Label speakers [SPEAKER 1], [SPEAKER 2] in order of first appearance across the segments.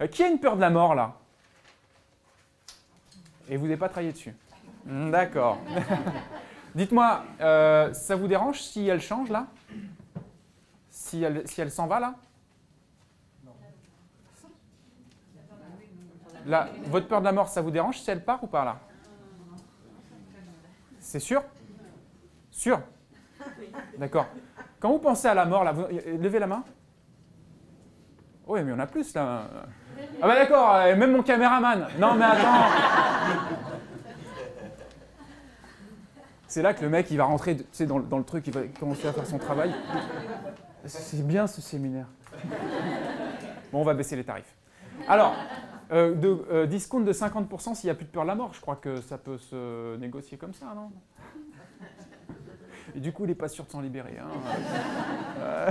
[SPEAKER 1] Euh, qui a une peur de la mort, là? Et vous n'avez pas travaillé dessus Hmm, D'accord. Dites-moi, euh, ça vous dérange si elle change, là? Si elle, s'en va, là? Là, votre peur de la mort, ça vous dérange si elle part ou pas, là? C'est sûr? Sûr? D'accord. Quand vous pensez à la mort, là, vous, levez la main. Oui, mais en a plus, là. Ah bah d'accord, euh, même mon caméraman. Non, mais attends. C'est là que le mec, il va rentrer tu sais, dans, le- dans le truc, il va commencer à faire son travail. C'est bien ce séminaire. Bon, on va baisser les tarifs. Alors, euh, de, euh, discount de 50% s'il n'y a plus de peur de la mort, je crois que ça peut se négocier comme ça, non? Et du coup, il n'est pas sûr de s'en libérer. hein.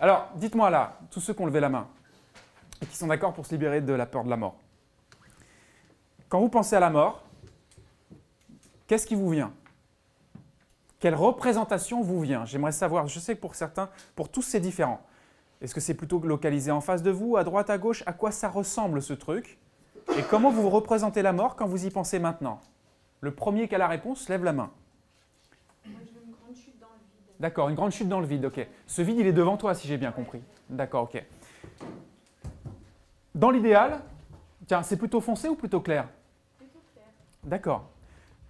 [SPEAKER 1] Alors, dites-moi là, tous ceux qui ont levé la main et qui sont d'accord pour se libérer de la peur de la mort. Quand vous pensez à la mort, qu'est-ce qui vous vient? Quelle représentation vous vient? J'aimerais savoir, je sais que pour certains, pour tous c'est différent. Est-ce que c'est plutôt localisé en face de vous, à droite, à gauche? À quoi ça ressemble ce truc? Et comment vous représentez la mort quand vous y pensez maintenant? Le premier qui a la réponse, lève la main. D'accord, une grande chute dans le vide, ok. Ce vide, il est devant toi, si j'ai bien compris. D'accord, ok. Dans l'idéal, tiens, c'est plutôt foncé ou plutôt clair
[SPEAKER 2] Plutôt clair.
[SPEAKER 1] D'accord.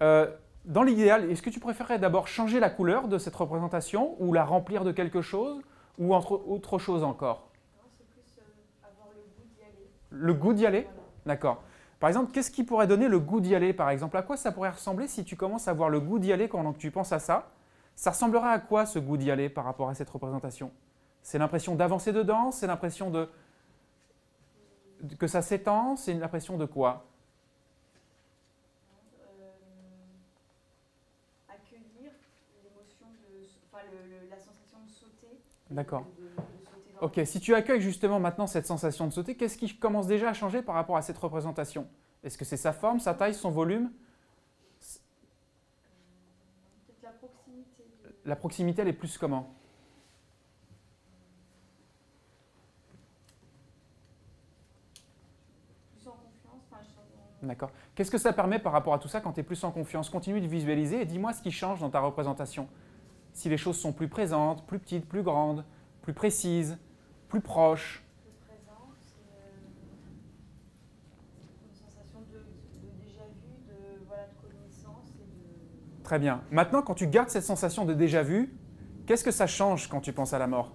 [SPEAKER 1] Euh, dans l'idéal, est-ce que tu préférerais d'abord changer la couleur de cette représentation ou la remplir de quelque chose ou entre autre chose encore?
[SPEAKER 2] Non, c'est plus euh, avoir le goût d'y aller.
[SPEAKER 1] Le goût d'y aller?
[SPEAKER 2] Voilà.
[SPEAKER 1] D'accord. Par exemple, qu'est-ce qui pourrait donner le goût d'y aller Par exemple, à quoi ça pourrait ressembler si tu commences à avoir le goût d'y aller quand tu penses à ça? Ça ressemblerait à quoi ce goût d'y aller par rapport à cette représentation? C'est l'impression d'avancer dedans C'est l'impression de... que ça s'étend C'est l'impression de quoi?
[SPEAKER 2] Euh, accueillir l'émotion de. Enfin, le- le- la sensation de sauter.
[SPEAKER 1] D'accord. Ok, si tu accueilles justement maintenant cette sensation de sauter, qu'est-ce qui commence déjà à changer par rapport à cette représentation? Est-ce que c'est sa forme, sa taille, son volume?
[SPEAKER 2] Peut-être la proximité. De,
[SPEAKER 1] La proximité, elle est plus comment
[SPEAKER 2] plus en confiance. Enfin, je sens- on-
[SPEAKER 1] D'accord. Qu'est-ce que ça permet par rapport à tout ça quand tu es plus en confiance? Continue de visualiser et dis-moi ce qui change dans ta représentation. Si les choses sont plus présentes, plus petites, plus grandes, plus précises, plus proches. Très bien. Maintenant, quand tu gardes cette sensation de déjà vu, qu'est-ce que ça change quand tu penses à la mort?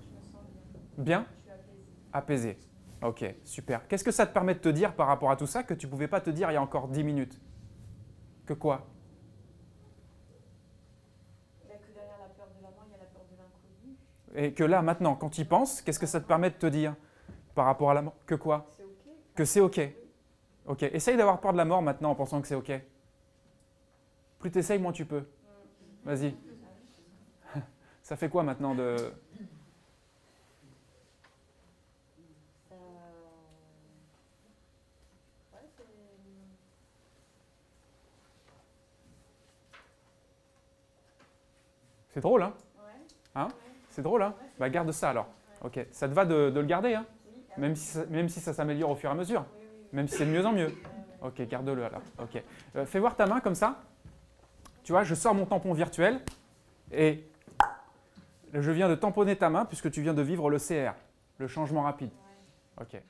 [SPEAKER 2] Je me sens
[SPEAKER 1] Bien
[SPEAKER 2] bien? Je suis apaisée.
[SPEAKER 1] Apaisé. Ok, super. Qu'est-ce que ça te permet de te dire par rapport à tout ça que tu ne pouvais pas te dire il y a encore 10 minutes? Que quoi?
[SPEAKER 2] Là, que derrière la peur de la mort, il y a la peur de l'inconnu.
[SPEAKER 1] Et que là, maintenant, quand tu y penses, qu'est-ce que ça te permet de te dire par rapport à la mort? Que quoi?
[SPEAKER 2] C'est ok.
[SPEAKER 1] Que c'est ok. Ok, essaye d'avoir peur de la mort maintenant en pensant que c'est ok. Plus tu essayes, moins tu peux. Vas-y. Ça fait quoi maintenant de...
[SPEAKER 2] C'est
[SPEAKER 1] drôle, hein
[SPEAKER 2] Ouais.
[SPEAKER 1] C'est drôle, hein Bah garde ça alors. Ok, ça te va de, le garder, hein même si ça, s'améliore au fur et à mesure. Même si c'est de mieux en mieux. Ok, garde-le alors. Ok. Euh, fais voir ta main comme ça. Tu vois, je sors mon tampon virtuel et je viens de tamponner ta main puisque tu viens de vivre le CR, le changement rapide. Ok.